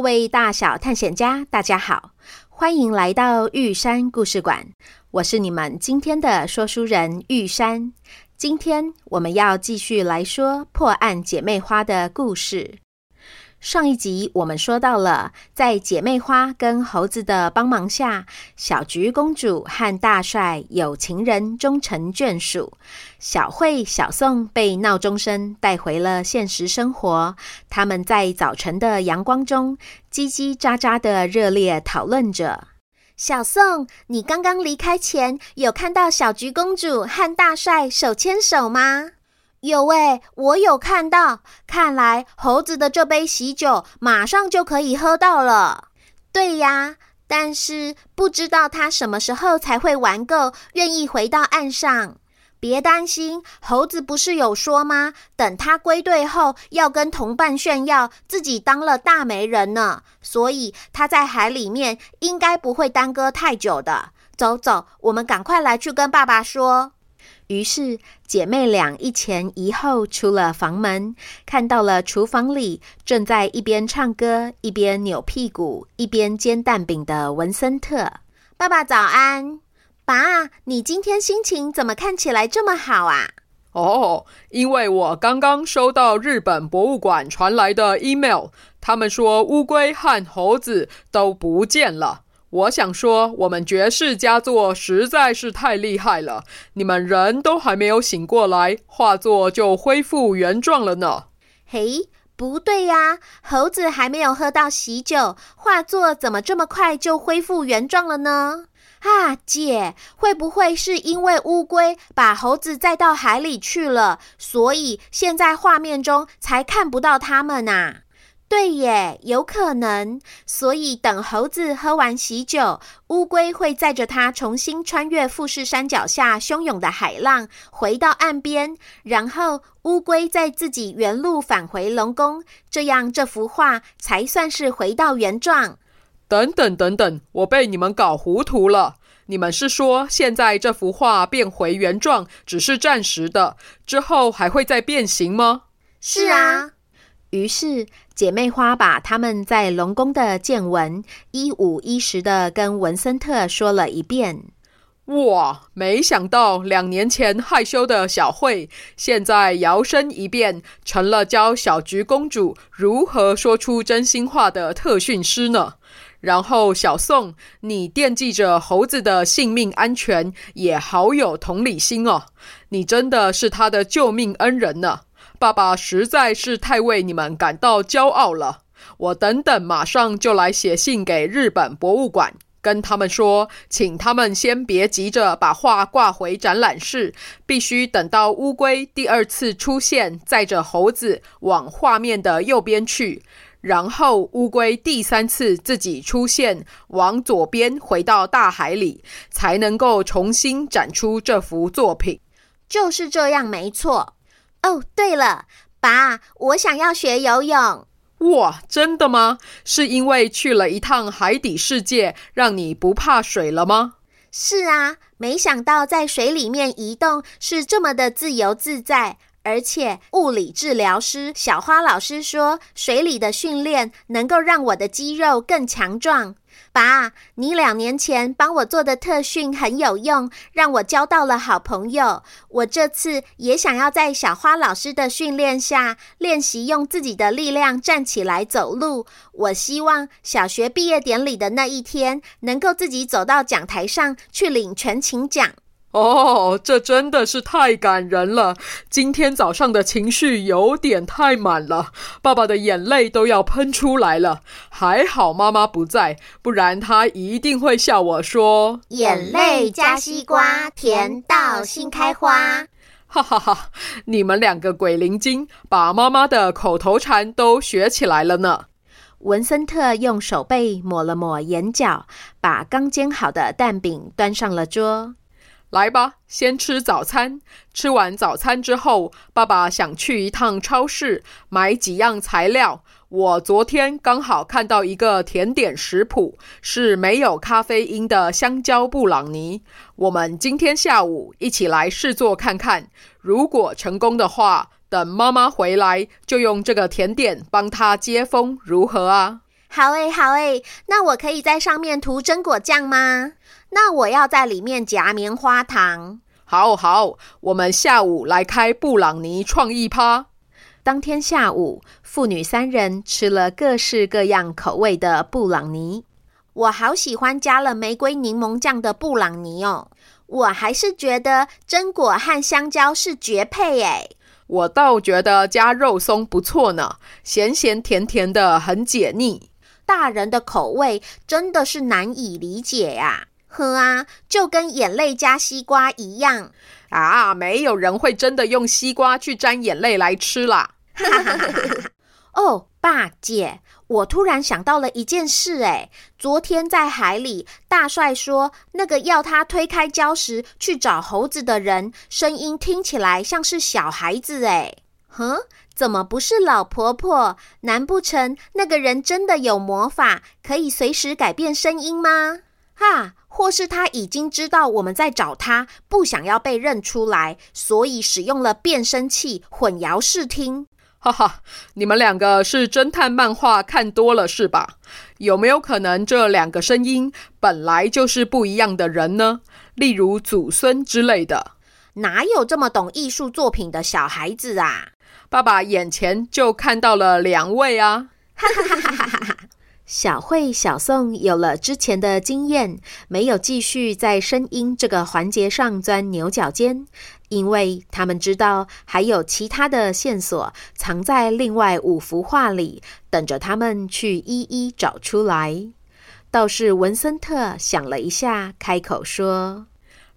各位大小探险家，大家好，欢迎来到玉山故事馆。我是你们今天的说书人玉山。今天我们要继续来说破案姐妹花的故事。上一集我们说到了，在姐妹花跟猴子的帮忙下，小橘公主和大帅有情人终成眷属。小慧、小宋被闹钟声带回了现实生活。他们在早晨的阳光中叽叽喳喳的热烈讨论着。小宋，你刚刚离开前有看到小橘公主和大帅手牵手吗？有喂，我有看到。看来猴子的这杯喜酒马上就可以喝到了。对呀，但是不知道他什么时候才会玩够，愿意回到岸上。别担心，猴子不是有说吗？等他归队后，要跟同伴炫耀自己当了大媒人呢。所以他在海里面应该不会耽搁太久的。走走，我们赶快来去跟爸爸说。于是，姐妹俩一前一后出了房门，看到了厨房里正在一边唱歌、一边扭屁股、一边煎蛋饼的文森特。爸爸早安，爸，你今天心情怎么看起来这么好啊？哦，因为我刚刚收到日本博物馆传来的 email，他们说乌龟和猴子都不见了。我想说，我们绝世佳作实在是太厉害了！你们人都还没有醒过来，画作就恢复原状了呢。嘿，不对呀，猴子还没有喝到喜酒，画作怎么这么快就恢复原状了呢？啊，姐，会不会是因为乌龟把猴子载到海里去了，所以现在画面中才看不到它们啊？对耶，有可能。所以等猴子喝完喜酒，乌龟会载着它重新穿越富士山脚下汹涌的海浪，回到岸边，然后乌龟再自己原路返回龙宫，这样这幅画才算是回到原状。等等等等，我被你们搞糊涂了。你们是说现在这幅画变回原状只是暂时的，之后还会再变形吗？是啊。于是，姐妹花把他们在龙宫的见闻一五一十的跟文森特说了一遍。哇，没想到两年前害羞的小慧，现在摇身一变成了教小菊公主如何说出真心话的特训师呢。然后，小宋，你惦记着猴子的性命安全，也好有同理心哦。你真的是他的救命恩人呢。爸爸实在是太为你们感到骄傲了。我等等马上就来写信给日本博物馆，跟他们说，请他们先别急着把画挂回展览室，必须等到乌龟第二次出现，载着猴子往画面的右边去，然后乌龟第三次自己出现，往左边回到大海里，才能够重新展出这幅作品。就是这样，没错。哦，对了，爸，我想要学游泳。哇，真的吗？是因为去了一趟海底世界，让你不怕水了吗？是啊，没想到在水里面移动是这么的自由自在，而且物理治疗师小花老师说，水里的训练能够让我的肌肉更强壮。爸，你两年前帮我做的特训很有用，让我交到了好朋友。我这次也想要在小花老师的训练下练习用自己的力量站起来走路。我希望小学毕业典礼的那一天，能够自己走到讲台上去领全勤奖。哦，这真的是太感人了！今天早上的情绪有点太满了，爸爸的眼泪都要喷出来了。还好妈妈不在，不然他一定会笑我说：“眼泪加西瓜，甜到心开花。”哈哈哈！你们两个鬼灵精，把妈妈的口头禅都学起来了呢。文森特用手背抹了抹眼角，把刚煎好的蛋饼端上了桌。来吧，先吃早餐。吃完早餐之后，爸爸想去一趟超市买几样材料。我昨天刚好看到一个甜点食谱，是没有咖啡因的香蕉布朗尼。我们今天下午一起来试做看看。如果成功的话，等妈妈回来就用这个甜点帮她接风，如何啊？好诶，好诶。那我可以在上面涂榛果酱吗？那我要在里面夹棉花糖。好好，我们下午来开布朗尼创意趴。当天下午，父女三人吃了各式各样口味的布朗尼。我好喜欢加了玫瑰柠檬酱的布朗尼哦。我还是觉得榛果和香蕉是绝配诶。我倒觉得加肉松不错呢，咸咸甜甜的，很解腻。大人的口味真的是难以理解呀。呵啊，就跟眼泪加西瓜一样啊！没有人会真的用西瓜去沾眼泪来吃啦。哦，爸姐，我突然想到了一件事，诶，昨天在海里，大帅说那个要他推开礁石去找猴子的人，声音听起来像是小孩子，诶，哼，怎么不是老婆婆？难不成那个人真的有魔法，可以随时改变声音吗？哈！或是他已经知道我们在找他，不想要被认出来，所以使用了变声器混淆视听。哈哈，你们两个是侦探漫画看多了是吧？有没有可能这两个声音本来就是不一样的人呢？例如祖孙之类的？哪有这么懂艺术作品的小孩子啊？爸爸眼前就看到了两位啊！哈哈哈哈哈哈。小慧、小宋有了之前的经验，没有继续在声音这个环节上钻牛角尖，因为他们知道还有其他的线索藏在另外五幅画里，等着他们去一一找出来。倒是文森特想了一下，开口说：“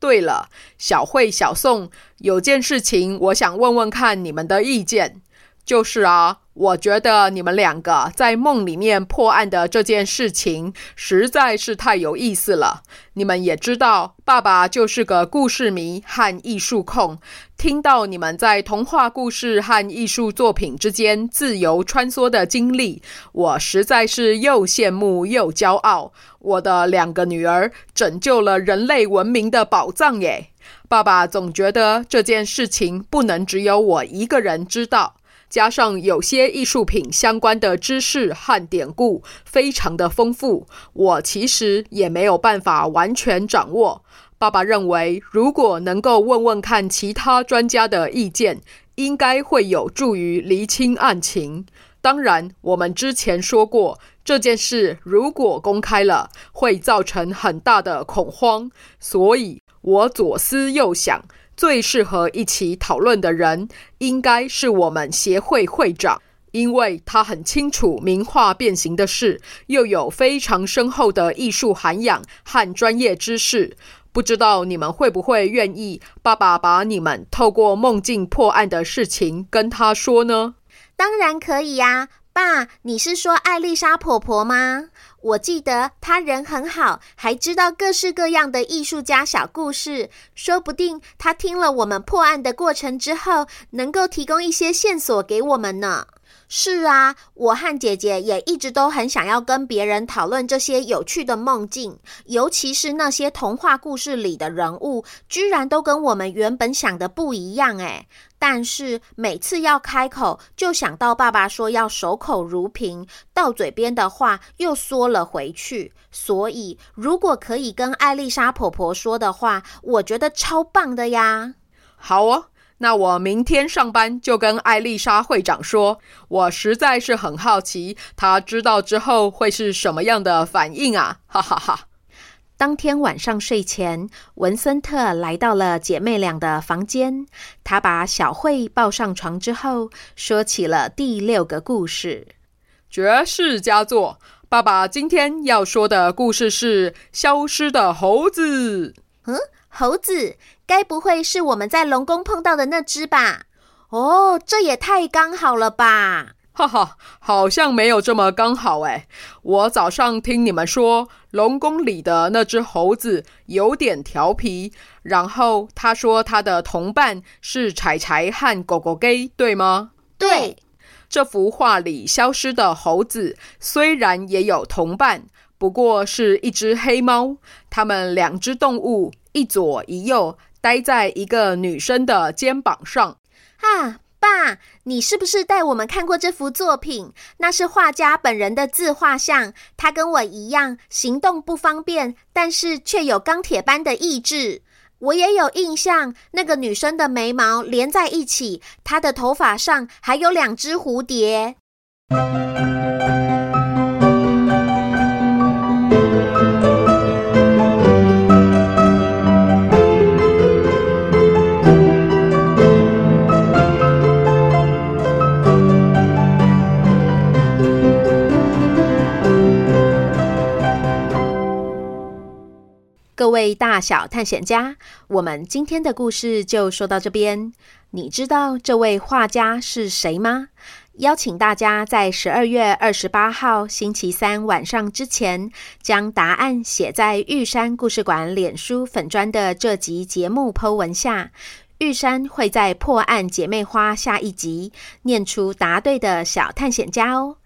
对了，小慧、小宋，有件事情我想问问看你们的意见，就是啊。”我觉得你们两个在梦里面破案的这件事情实在是太有意思了。你们也知道，爸爸就是个故事迷和艺术控。听到你们在童话故事和艺术作品之间自由穿梭的经历，我实在是又羡慕又骄傲。我的两个女儿拯救了人类文明的宝藏耶！爸爸总觉得这件事情不能只有我一个人知道。加上有些艺术品相关的知识和典故非常的丰富，我其实也没有办法完全掌握。爸爸认为，如果能够问问看其他专家的意见，应该会有助于厘清案情。当然，我们之前说过，这件事如果公开了，会造成很大的恐慌，所以我左思右想。最适合一起讨论的人，应该是我们协会会长，因为他很清楚名画变形的事，又有非常深厚的艺术涵养和专业知识。不知道你们会不会愿意，爸爸把你们透过梦境破案的事情跟他说呢？当然可以呀，爸，你是说艾丽莎婆婆吗？我记得她人很好，还知道各式各样的艺术家小故事。说不定她听了我们破案的过程之后，能够提供一些线索给我们呢。是啊，我和姐姐也一直都很想要跟别人讨论这些有趣的梦境，尤其是那些童话故事里的人物，居然都跟我们原本想的不一样诶。但是每次要开口，就想到爸爸说要守口如瓶，到嘴边的话又缩了回去。所以，如果可以跟艾丽莎婆婆说的话，我觉得超棒的呀！好哦。那我明天上班就跟艾丽莎会长说，我实在是很好奇，她知道之后会是什么样的反应啊！哈哈哈。当天晚上睡前，文森特来到了姐妹俩的房间，他把小慧抱上床之后，说起了第六个故事——绝世佳作。爸爸今天要说的故事是《消失的猴子》。嗯，猴子。该不会是我们在龙宫碰到的那只吧？哦，这也太刚好了吧！哈哈，好像没有这么刚好哎。我早上听你们说，龙宫里的那只猴子有点调皮，然后他说他的同伴是柴柴和狗狗 gay，对吗？对。这幅画里消失的猴子虽然也有同伴，不过是一只黑猫。它们两只动物一左一右。待在一个女生的肩膀上。啊，爸，你是不是带我们看过这幅作品？那是画家本人的自画像。他跟我一样，行动不方便，但是却有钢铁般的意志。我也有印象，那个女生的眉毛连在一起，她的头发上还有两只蝴蝶。位大小探险家，我们今天的故事就说到这边。你知道这位画家是谁吗？邀请大家在十二月二十八号星期三晚上之前，将答案写在玉山故事馆脸书粉砖的这集节目 po 文下。玉山会在破案姐妹花下一集念出答对的小探险家哦。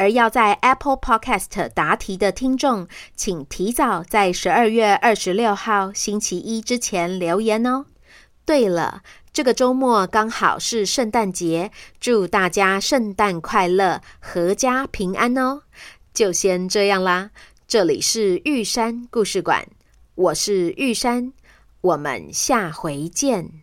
而要在 Apple Podcast 答题的听众，请提早在十二月二十六号星期一之前留言哦。对了，这个周末刚好是圣诞节，祝大家圣诞快乐，阖家平安哦。就先这样啦，这里是玉山故事馆，我是玉山，我们下回见。